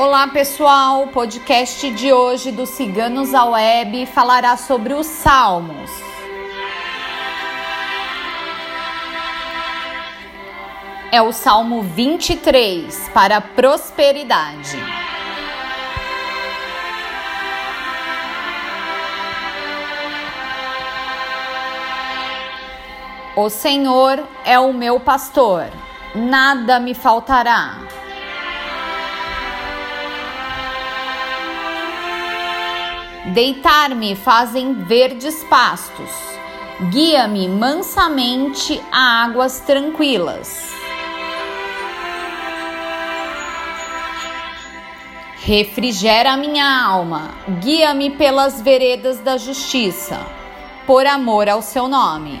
Olá pessoal, o podcast de hoje do Ciganos ao Web falará sobre os Salmos. É o Salmo 23 para a prosperidade. O Senhor é o meu pastor, nada me faltará. Deitar-me fazem verdes pastos, guia-me mansamente a águas tranquilas. Refrigera minha alma, guia-me pelas veredas da justiça, por amor ao seu nome.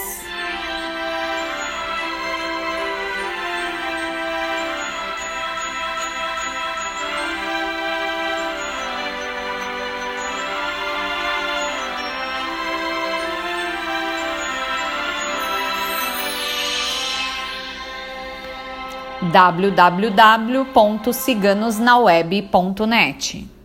www.ciganosnaweb.net